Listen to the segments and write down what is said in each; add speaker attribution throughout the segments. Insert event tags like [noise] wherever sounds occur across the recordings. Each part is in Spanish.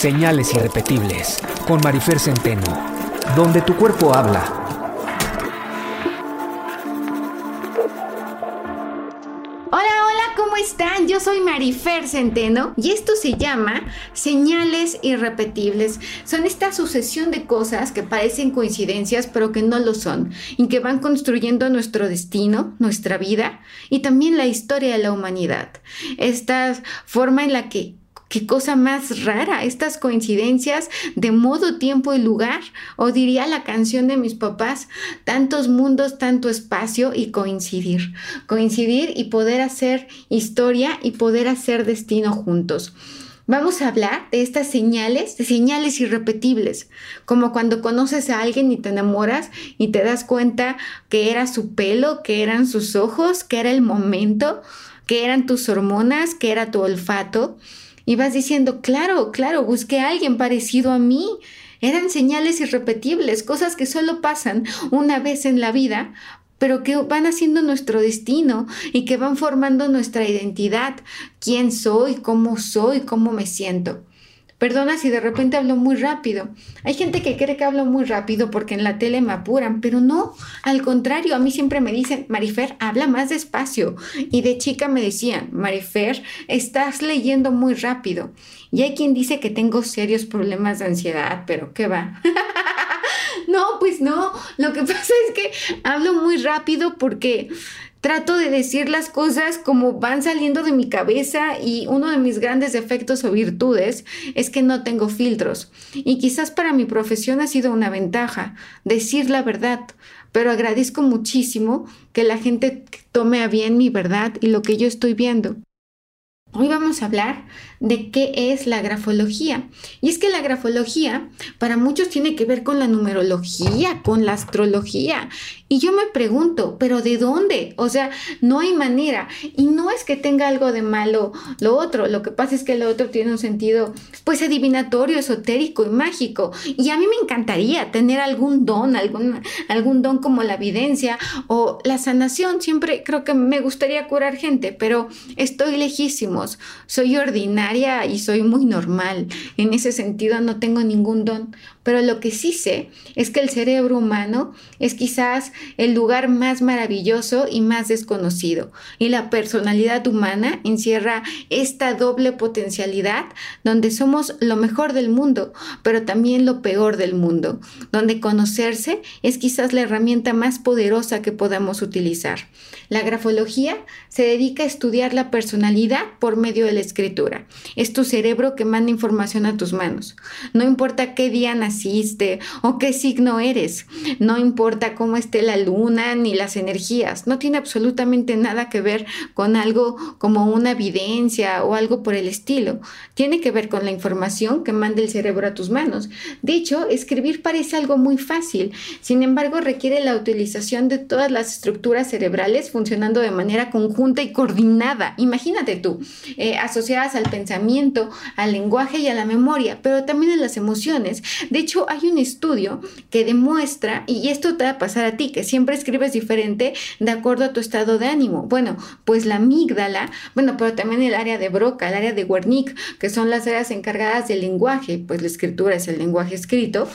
Speaker 1: Señales irrepetibles con Marifer Centeno, donde tu cuerpo habla.
Speaker 2: están? Yo soy Marifer Centeno y esto se llama señales irrepetibles. Son esta sucesión de cosas que parecen coincidencias pero que no lo son y que van construyendo nuestro destino, nuestra vida y también la historia de la humanidad. Esta forma en la que Qué cosa más rara, estas coincidencias de modo, tiempo y lugar. O diría la canción de mis papás, tantos mundos, tanto espacio y coincidir. Coincidir y poder hacer historia y poder hacer destino juntos. Vamos a hablar de estas señales, de señales irrepetibles, como cuando conoces a alguien y te enamoras y te das cuenta que era su pelo, que eran sus ojos, que era el momento, que eran tus hormonas, que era tu olfato y vas diciendo, claro, claro, busqué a alguien parecido a mí. Eran señales irrepetibles, cosas que solo pasan una vez en la vida, pero que van haciendo nuestro destino y que van formando nuestra identidad, quién soy, cómo soy, cómo me siento. Perdona si de repente hablo muy rápido. Hay gente que cree que hablo muy rápido porque en la tele me apuran, pero no, al contrario, a mí siempre me dicen, Marifer, habla más despacio. Y de chica me decían, Marifer, estás leyendo muy rápido. Y hay quien dice que tengo serios problemas de ansiedad, pero ¿qué va? [laughs] no, pues no, lo que pasa es que hablo muy rápido porque Trato de decir las cosas como van saliendo de mi cabeza y uno de mis grandes defectos o virtudes es que no tengo filtros. Y quizás para mi profesión ha sido una ventaja decir la verdad, pero agradezco muchísimo que la gente tome a bien mi verdad y lo que yo estoy viendo. Hoy vamos a hablar de qué es la grafología. Y es que la grafología para muchos tiene que ver con la numerología, con la astrología. Y yo me pregunto, ¿pero de dónde? O sea, no hay manera. Y no es que tenga algo de malo lo otro. Lo que pasa es que lo otro tiene un sentido, pues, adivinatorio, esotérico y mágico. Y a mí me encantaría tener algún don, algún, algún don como la evidencia o la sanación. Siempre creo que me gustaría curar gente, pero estoy lejísimo soy ordinaria y soy muy normal. En ese sentido no tengo ningún don. Pero lo que sí sé es que el cerebro humano es quizás el lugar más maravilloso y más desconocido. Y la personalidad humana encierra esta doble potencialidad donde somos lo mejor del mundo, pero también lo peor del mundo, donde conocerse es quizás la herramienta más poderosa que podamos utilizar. La grafología se dedica a estudiar la personalidad por medio de la escritura. Es tu cerebro que manda información a tus manos. No importa qué día naciste o qué signo eres. No importa cómo esté la luna ni las energías. No tiene absolutamente nada que ver con algo como una evidencia o algo por el estilo. Tiene que ver con la información que manda el cerebro a tus manos. De hecho, escribir parece algo muy fácil. Sin embargo, requiere la utilización de todas las estructuras cerebrales funcionando de manera conjunta y coordinada. Imagínate tú, eh, asociadas al pensamiento, al lenguaje y a la memoria, pero también a las emociones. Hecho, hay un estudio que demuestra, y esto te va a pasar a ti, que siempre escribes diferente de acuerdo a tu estado de ánimo. Bueno, pues la amígdala, bueno, pero también el área de Broca, el área de Wernicke, que son las áreas encargadas del lenguaje, pues la escritura es el lenguaje escrito,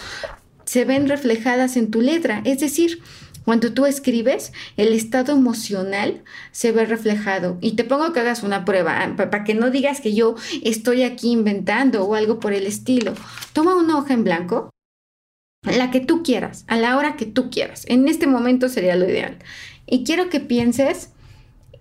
Speaker 2: se ven reflejadas en tu letra. Es decir, cuando tú escribes, el estado emocional se ve reflejado. Y te pongo que hagas una prueba, ah, para que no digas que yo estoy aquí inventando o algo por el estilo. Toma una hoja en blanco, la que tú quieras, a la hora que tú quieras. En este momento sería lo ideal. Y quiero que pienses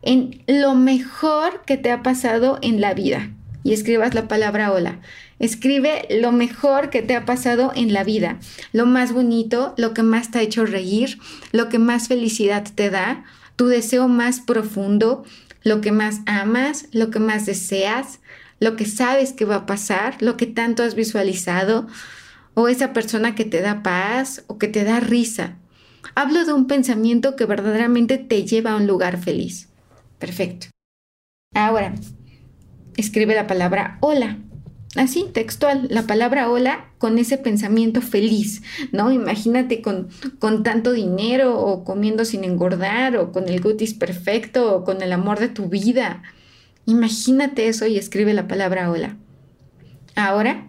Speaker 2: en lo mejor que te ha pasado en la vida y escribas la palabra hola. Escribe lo mejor que te ha pasado en la vida, lo más bonito, lo que más te ha hecho reír, lo que más felicidad te da, tu deseo más profundo, lo que más amas, lo que más deseas, lo que sabes que va a pasar, lo que tanto has visualizado, o esa persona que te da paz o que te da risa. Hablo de un pensamiento que verdaderamente te lleva a un lugar feliz. Perfecto. Ahora, escribe la palabra hola. Así, textual, la palabra hola con ese pensamiento feliz, ¿no? Imagínate con, con tanto dinero o comiendo sin engordar o con el gutis perfecto o con el amor de tu vida. Imagínate eso y escribe la palabra hola. Ahora,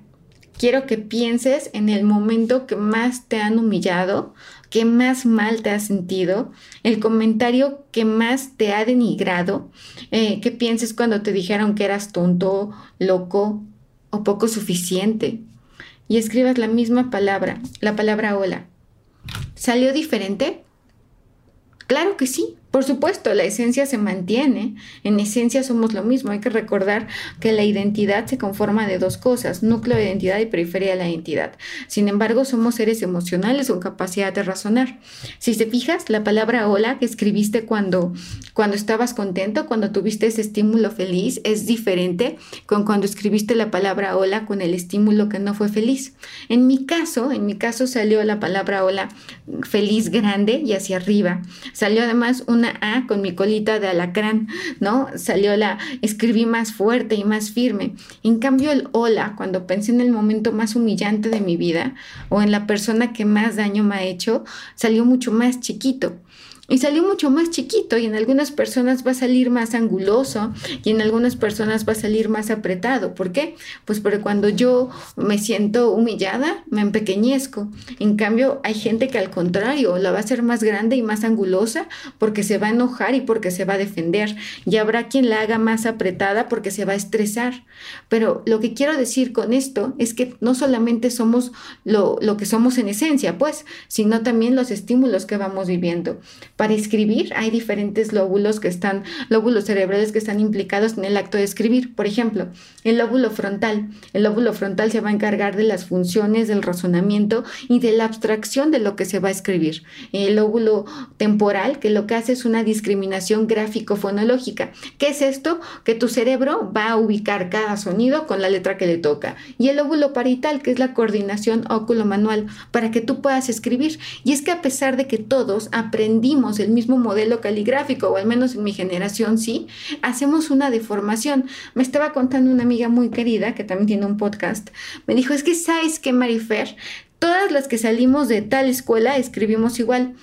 Speaker 2: quiero que pienses en el momento que más te han humillado, que más mal te has sentido, el comentario que más te ha denigrado, eh, que pienses cuando te dijeron que eras tonto, loco o poco suficiente. Y escribas la misma palabra, la palabra hola. ¿Salió diferente? Claro que sí, por supuesto, la esencia se mantiene. En esencia somos lo mismo. Hay que recordar que la identidad se conforma de dos cosas, núcleo de identidad y periferia de la identidad. Sin embargo, somos seres emocionales con capacidad de razonar. Si te fijas, la palabra hola que escribiste cuando, cuando estabas contento, cuando tuviste ese estímulo feliz, es diferente con cuando escribiste la palabra hola con el estímulo que no fue feliz. En mi caso, en mi caso salió la palabra hola feliz grande y hacia arriba. Salió además una con mi colita de alacrán, ¿no? Salió la, escribí más fuerte y más firme. En cambio, el hola, cuando pensé en el momento más humillante de mi vida o en la persona que más daño me ha hecho, salió mucho más chiquito y salió mucho más chiquito y en algunas personas va a salir más anguloso y en algunas personas va a salir más apretado. ¿Por qué? Pues porque cuando yo me siento humillada, me empequeñezco. En cambio, hay gente que al contrario la va a hacer más grande y más angulosa porque se va a enojar y porque se va a defender. Y habrá quien la haga más apretada porque se va a estresar. Pero lo que quiero decir con esto es que no solamente somos lo, lo que somos en esencia, pues, sino también los estímulos que vamos viviendo. Para escribir hay diferentes lóbulos que están, lóbulos cerebrales que están implicados en el acto de escribir. Por ejemplo, el lóbulo frontal. El lóbulo frontal se va a encargar de las funciones del razonamiento y de la abstracción de lo que se va a escribir. El lóbulo temporal, que lo que hace es una discriminación gráfico-fonológica. ¿Qué es esto? Que tu cerebro va a ubicar cada sonido con la letra que le toca. Y el lóbulo parital, que es la coordinación óculo-manual, para que tú puedas escribir. Y es que a pesar de que todos aprendimos el mismo modelo caligráfico, o al menos en mi generación sí, hacemos una deformación. Me estaba contando una amiga muy querida, que también tiene un podcast, me dijo, es que sabes que Marifer, todas las que salimos de tal escuela escribimos igual.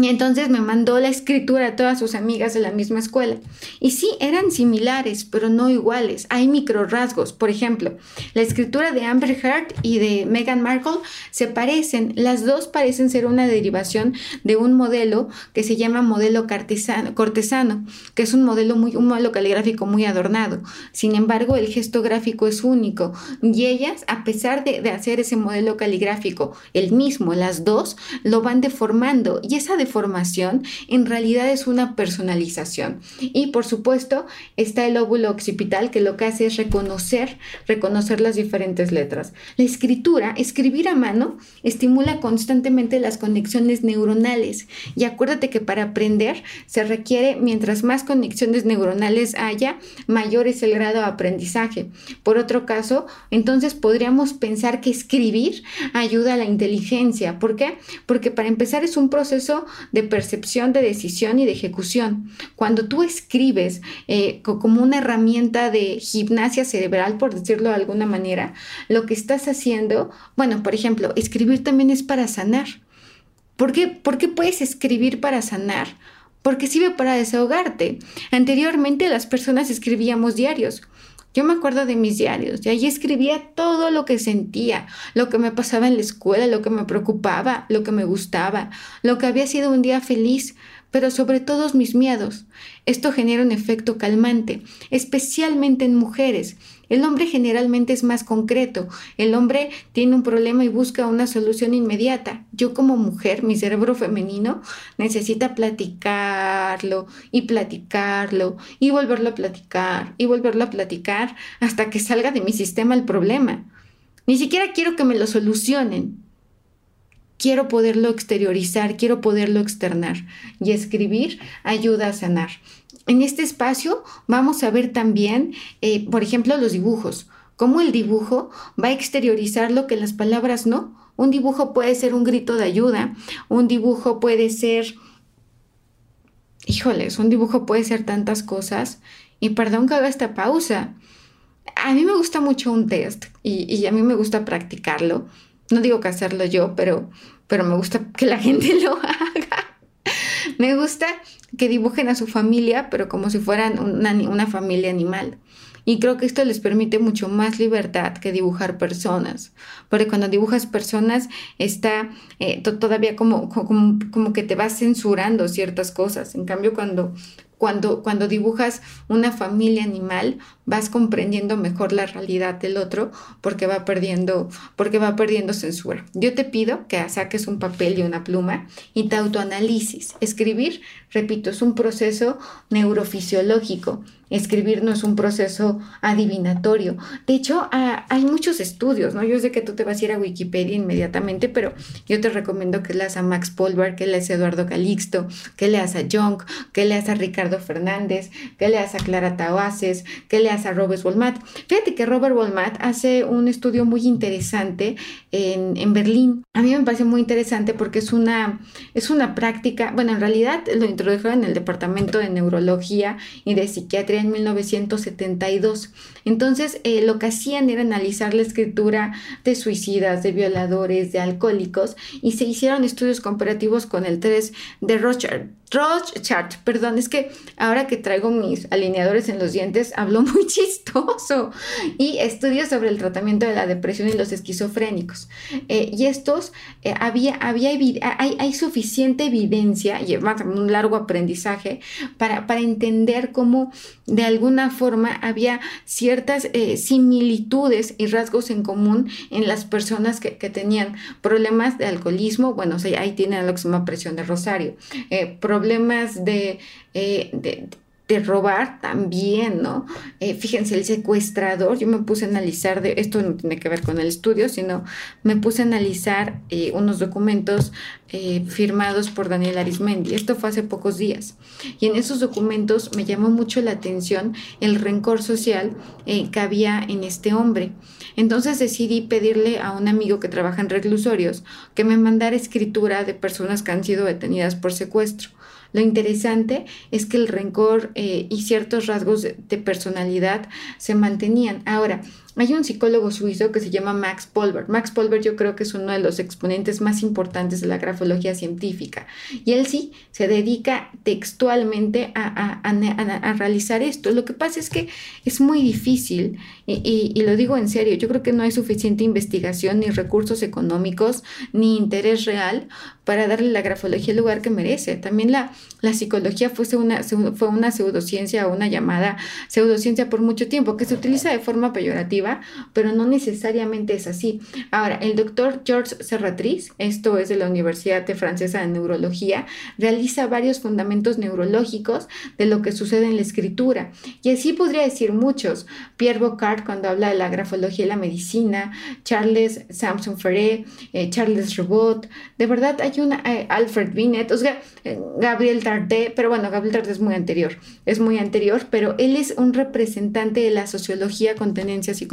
Speaker 2: Y entonces me mandó la escritura a todas sus amigas de la misma escuela. Y sí, eran similares, pero no iguales. Hay micro rasgos. Por ejemplo, la escritura de Amber Heard y de Meghan Markle se parecen. Las dos parecen ser una derivación de un modelo que se llama modelo cortesano, que es un modelo muy, un modelo caligráfico muy adornado. Sin embargo, el gesto gráfico es único. Y ellas, a pesar de, de hacer ese modelo caligráfico, el mismo, las dos, lo van deformando. Y esa formación en realidad es una personalización. Y por supuesto está el óvulo occipital que lo que hace es reconocer, reconocer las diferentes letras. La escritura, escribir a mano, estimula constantemente las conexiones neuronales. Y acuérdate que para aprender se requiere, mientras más conexiones neuronales haya, mayor es el grado de aprendizaje. Por otro caso, entonces podríamos pensar que escribir ayuda a la inteligencia. ¿Por qué? Porque para empezar es un proceso de percepción, de decisión y de ejecución. Cuando tú escribes eh, como una herramienta de gimnasia cerebral, por decirlo de alguna manera, lo que estás haciendo, bueno, por ejemplo, escribir también es para sanar. ¿Por qué, ¿Por qué puedes escribir para sanar? Porque sirve para desahogarte. Anteriormente las personas escribíamos diarios. Yo me acuerdo de mis diarios y ahí escribía todo lo que sentía, lo que me pasaba en la escuela, lo que me preocupaba, lo que me gustaba, lo que había sido un día feliz, pero sobre todo mis miedos. Esto genera un efecto calmante, especialmente en mujeres. El hombre generalmente es más concreto. El hombre tiene un problema y busca una solución inmediata. Yo como mujer, mi cerebro femenino necesita platicarlo y platicarlo y volverlo a platicar y volverlo a platicar hasta que salga de mi sistema el problema. Ni siquiera quiero que me lo solucionen. Quiero poderlo exteriorizar, quiero poderlo externar. Y escribir ayuda a sanar. En este espacio vamos a ver también, eh, por ejemplo, los dibujos, cómo el dibujo va a exteriorizar lo que las palabras no. Un dibujo puede ser un grito de ayuda, un dibujo puede ser, híjoles, un dibujo puede ser tantas cosas. Y perdón que haga esta pausa. A mí me gusta mucho un test y, y a mí me gusta practicarlo. No digo que hacerlo yo, pero, pero me gusta que la [laughs] gente lo haga. Me gusta que dibujen a su familia, pero como si fueran una, familia animal. Y creo que esto les permite mucho más libertad que dibujar personas. Porque cuando dibujas personas está eh, todavía como, como, como que te vas censurando ciertas cosas. En cambio, cuando cuando, cuando dibujas una familia animal, vas comprendiendo mejor la realidad del otro porque va perdiendo, porque va perdiendo censura. Yo te pido que saques un papel y una pluma y te autoanalices. Escribir, repito, es un proceso neurofisiológico Escribir no es un proceso adivinatorio. De hecho, hay muchos estudios, ¿no? Yo sé que tú te vas a ir a Wikipedia inmediatamente, pero yo te recomiendo que leas a Max Polvar, que leas a Eduardo Calixto, que leas a Jung, que leas a Ricardo Fernández, que leas a Clara Taoases, que leas a Robert Wolmat. Fíjate que Robert Wolmat hace un estudio muy interesante en, en Berlín. A mí me parece muy interesante porque es una, es una práctica, bueno, en realidad lo introdujeron en el Departamento de Neurología y de Psiquiatría en 1972. Entonces, eh, lo que hacían era analizar la escritura de suicidas, de violadores, de alcohólicos, y se hicieron estudios comparativos con el 3 de Chart, perdón, es que ahora que traigo mis alineadores en los dientes, hablo [laughs] muy chistoso. Y estudios sobre el tratamiento de la depresión y los esquizofrénicos. Eh, y estos, eh, había, había hay, suficiente evidencia y un largo aprendizaje para, para entender cómo de alguna forma había ciertas eh, similitudes y rasgos en común en las personas que, tenían problemas de alcoholismo. Bueno, ahí tienen lo que se llama presión de Rosario. problemas de, eh, de, robar también, ¿no? Eh, fíjense, el secuestrador, yo me puse a analizar, de, esto no tiene que ver con el estudio, sino me puse a analizar eh, unos documentos firmados por Daniel Arismendi. Esto fue hace pocos días. Y en esos documentos me llamó mucho la atención el rencor social que había en este hombre. Entonces decidí pedirle a un amigo que trabaja en reclusorios que me mandara escritura de personas que han sido detenidas por secuestro. Lo interesante es que el rencor eh, y ciertos rasgos de, personalidad se mantenían. Ahora, hay un psicólogo suizo que se llama Max Polver. Max Polver yo creo que es uno de los exponentes más importantes de la grafología científica. Y él sí se dedica textualmente a, realizar esto. Lo que pasa es que es muy difícil, y, y, lo digo en serio, yo creo que no hay suficiente investigación, ni recursos económicos, ni interés real para darle la grafología el lugar que merece. También la, la psicología fue una, fue una pseudociencia o una llamada pseudociencia por mucho tiempo, que se utiliza de forma peyorativa, pero no necesariamente es así. Ahora, el doctor George Serratriz, esto es de la Universidad Francesa de Neurología, realiza varios fundamentos neurológicos de lo que sucede en la escritura. Y así podría decir muchos. Pierre Bocard cuando habla de la grafología y la medicina, Charles Samson Ferré, eh, Charles Robot. De verdad hay una, eh, Alfred Binet, o sea, eh, Gabriel Tarde, pero bueno, Gabriel Tarde es muy anterior, es muy anterior, pero él es un representante de la sociología con tenencia psicológica.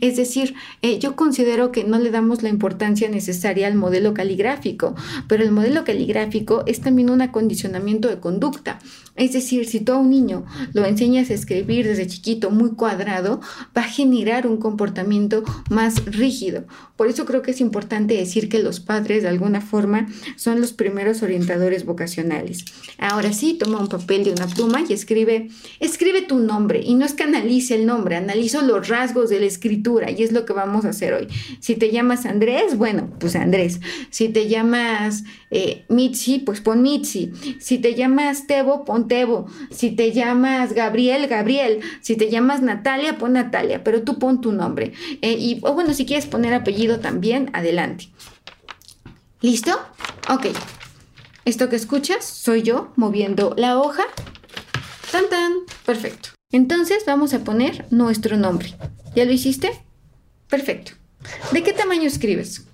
Speaker 2: Es decir, eh, yo considero que no le damos la importancia necesaria al modelo caligráfico, pero el modelo caligráfico es también un acondicionamiento de conducta. Es decir, si tú a un niño lo enseñas a escribir desde chiquito muy cuadrado, va a generar un comportamiento más rígido. Por eso creo que es importante decir que los padres de alguna forma son los primeros orientadores vocacionales. Ahora sí, toma un papel y una pluma y escribe, escribe tu nombre. Y no es que analice el nombre, analizo los de la escritura y es lo que vamos a hacer hoy. Si te llamas Andrés, bueno, pues Andrés. Si te llamas eh, Mitzi, pues pon Mitzi. Si te llamas Tebo, pon Tebo. Si te llamas Gabriel, Gabriel. Si te llamas Natalia, pon Natalia, pero tú pon tu nombre. Eh, y bueno, si quieres poner apellido también, adelante. ¿Listo? Ok. Esto que escuchas soy yo moviendo la hoja. Tan tan. Perfecto. Entonces vamos a poner nuestro nombre. ¿Ya lo hiciste? Perfecto. ¿De qué tamaño escribes?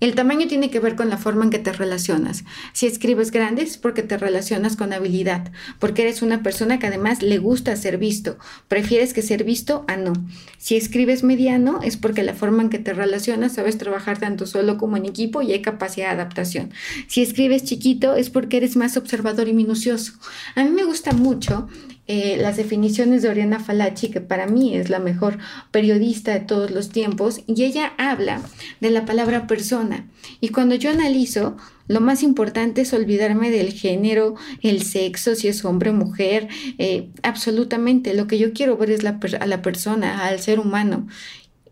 Speaker 2: El tamaño tiene que ver con la forma en que te relacionas. Si escribes grande es porque te relacionas con habilidad, porque eres una persona que además le gusta ser visto. Prefieres que ser visto a no. Si escribes mediano es porque la forma en que te relacionas sabes trabajar tanto solo como en equipo y hay capacidad de adaptación. Si escribes chiquito es porque eres más observador y minucioso. A mí me gusta mucho eh, las definiciones de Oriana Falachi, que para mí es la mejor periodista de todos los tiempos, y ella habla de la palabra persona. Y cuando yo analizo, lo más importante es olvidarme del género, el sexo, si es hombre o mujer, eh, absolutamente. Lo que yo quiero ver es la a la persona, al ser humano.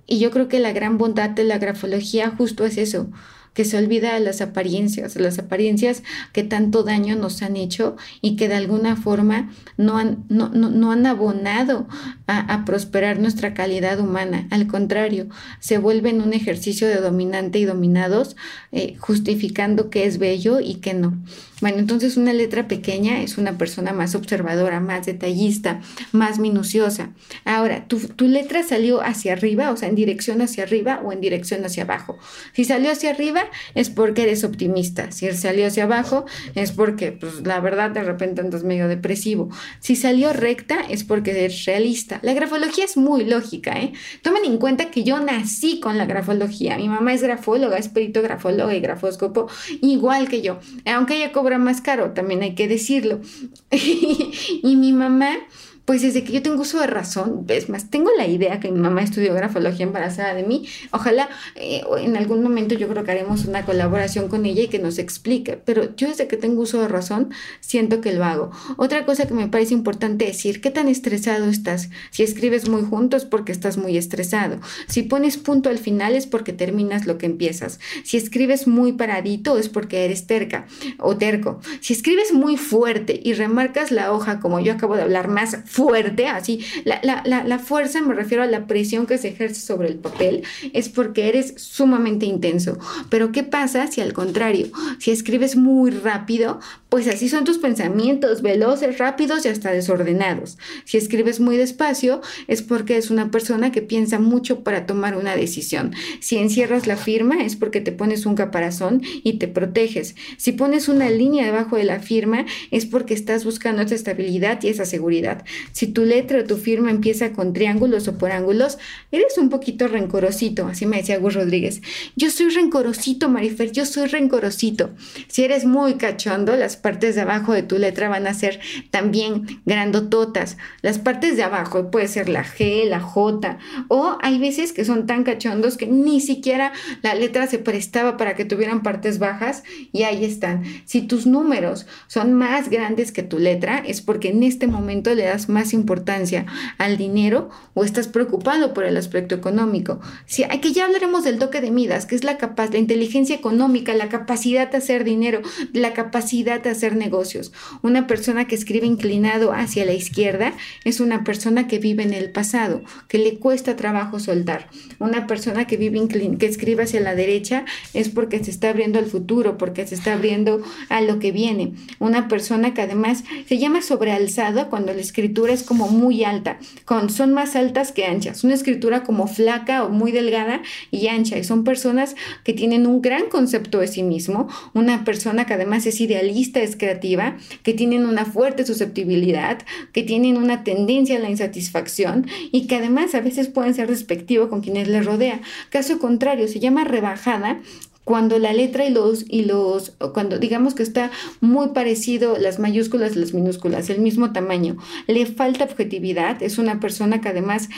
Speaker 2: Y yo creo que la gran bondad de la grafología justo es eso, que se olvida de las apariencias, las apariencias que tanto daño nos han hecho y que de alguna forma no han, no, no, han abonado a, prosperar nuestra calidad humana. Al contrario, se vuelven un ejercicio de dominante y dominados, eh, justificando que es bello y que no. Bueno, entonces una letra pequeña es una persona más observadora, más detallista, más minuciosa. Ahora, ¿tu, tu letra salió hacia arriba, o sea, en dirección hacia arriba o en dirección hacia abajo. Si salió hacia arriba es porque eres optimista. Si salió hacia abajo es porque, pues, la verdad, de repente andas medio depresivo. Si salió recta es porque eres realista. La grafología es muy lógica, ¿eh? Tomen en cuenta que yo nací con la grafología. Mi mamá es grafóloga, es perito grafóloga y grafóscopo, igual que yo. Aunque ella cobra más caro, también hay que decirlo. [laughs] y mi mamá pues desde que yo tengo uso de razón, es más, tengo la idea que mi mamá estudió grafología embarazada de mí. Ojalá eh, en algún momento yo creo que haremos una colaboración con ella y que nos explique. Pero yo desde que tengo uso de razón siento que lo hago. Otra cosa que me parece importante decir, ¿qué tan estresado estás? Si escribes muy junto es porque estás muy estresado. Si pones punto al final es porque terminas lo que empiezas. Si escribes muy paradito es porque eres terca o terco. Si escribes muy fuerte y remarcas la hoja como yo acabo de hablar más fuerte, así, la, la, la, fuerza, me refiero a la presión que se ejerce sobre el papel, es porque eres sumamente intenso. Pero ¿qué pasa si al contrario, si escribes muy rápido, pues así son tus pensamientos, veloces, rápidos y hasta desordenados. Si escribes muy despacio, es porque es una persona que piensa mucho para tomar una decisión. Si encierras la firma, es porque te pones un caparazón y te proteges. Si pones una línea debajo de la firma, es porque estás buscando esa estabilidad y esa seguridad. Si tu letra o tu firma empieza con triángulos o por ángulos, eres un poquito rencorosito, así me decía Gus Rodríguez. Yo soy rencorosito, Marifer, yo soy rencorosito. Si eres muy cachondo, las partes de abajo de tu letra van a ser también grandototas. Las partes de abajo puede ser la G, la J, o hay veces que son tan cachondos que ni siquiera la letra se prestaba para que tuvieran partes bajas y ahí están. Si tus números son más grandes que tu letra, es porque en este momento le das más importancia al dinero o estás preocupado por el aspecto económico. Si, que ya hablaremos del toque de Midas, que es la, la inteligencia económica, la capacidad de hacer dinero, la capacidad de hacer negocios. Una persona que escribe inclinado hacia la izquierda es una persona que vive en el pasado, que le cuesta trabajo soltar. Una persona que vive que escribe hacia la derecha es porque se está abriendo al futuro, porque se está abriendo a lo que viene. Una persona que además se llama sobrealzado cuando la escritura es como muy alta, con, son más altas que anchas. Una escritura como flaca o muy delgada y ancha. Y son personas que tienen un gran concepto de sí mismo, una persona que además es idealista, es creativa, que tienen una fuerte susceptibilidad, que tienen una tendencia a la insatisfacción y que además a veces pueden ser despectivos con quienes les rodea. Caso contrario, se llama rebajada cuando la letra y los, y los, cuando digamos que está muy parecido las mayúsculas y las minúsculas, el mismo tamaño, le falta objetividad, es una persona que además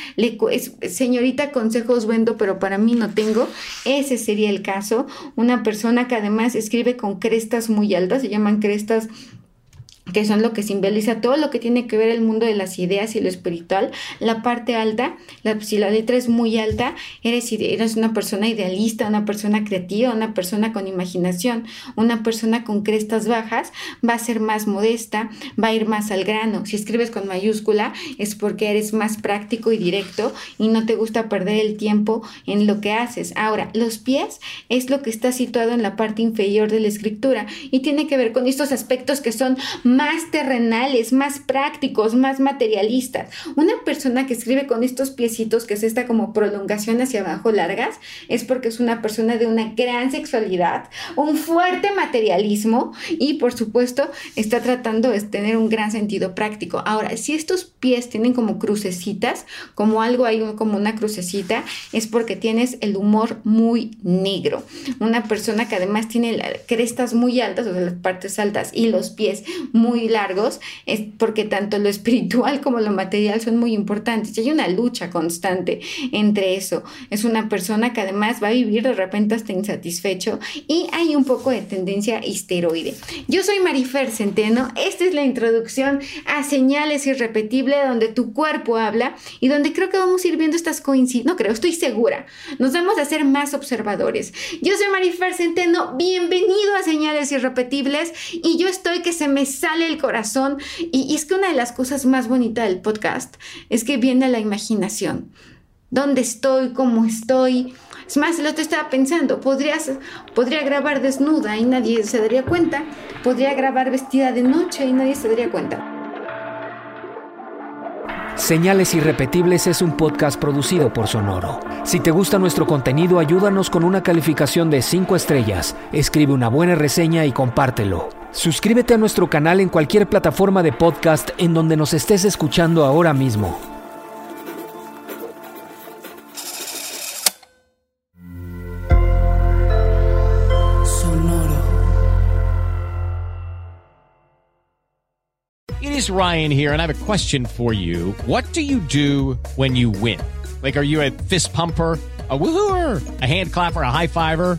Speaker 2: señorita consejos vendo, pero para mí no tengo, ese sería el caso, una persona que además escribe con crestas muy altas, se llaman crestas que son lo que simboliza todo lo que tiene que ver el mundo de las ideas y lo espiritual. La parte alta, la, si la letra es muy alta, eres, eres una persona idealista, una persona creativa, una persona con imaginación, una persona con crestas bajas, va a ser más modesta, va a ir más al grano. Si escribes con mayúscula es porque eres más práctico y directo y no te gusta perder el tiempo en lo que haces. Ahora, los pies es lo que está situado en la parte inferior de la escritura y tiene que ver con estos aspectos que son terrenales, más prácticos, más materialistas. Una persona que escribe con estos piecitos, que es esta como prolongación hacia abajo largas, es porque es una persona de una gran sexualidad, un fuerte materialismo y por supuesto está tratando de tener un gran sentido práctico. Ahora, si estos pies tienen como crucecitas, como algo ahí como una crucecita, es porque tienes el humor muy negro. Una persona que además tiene crestas muy altas, o sea, las partes altas y los pies muy muy largos, es porque tanto lo [laughs] espiritual como lo material son muy importantes. Y hay una lucha constante entre eso. Es una persona que además va a vivir de repente hasta insatisfecho y hay un poco de tendencia histeroide. Yo soy Marifer Centeno. Esta es la introducción a señales irrepetibles donde tu cuerpo habla y donde creo que vamos a ir viendo estas coincidencias. No creo, estoy segura. Nos vamos a hacer más observadores. Yo soy Marifer Centeno. Bienvenido a Señales Irrepetibles y yo estoy que se me sale el corazón. Y, es que una de las cosas más bonitas del podcast es que viene la imaginación. ¿Dónde estoy? ¿Cómo estoy? Es más, lo que estaba pensando, podrías, podría grabar desnuda y nadie se daría cuenta. Podría grabar vestida de noche y nadie se daría cuenta.
Speaker 1: Señales Irrepetibles es un podcast producido por Sonoro. Si te gusta nuestro contenido, ayúdanos con una calificación de 5 estrellas, escribe una buena reseña y compártelo. Suscríbete a nuestro canal en cualquier plataforma de podcast en donde nos estés escuchando ahora mismo.
Speaker 3: It is Ryan here and I have a question for you. What do you do when you win? Like, are you a fist pumper? a woohooer, a hand clapper, a high fiver.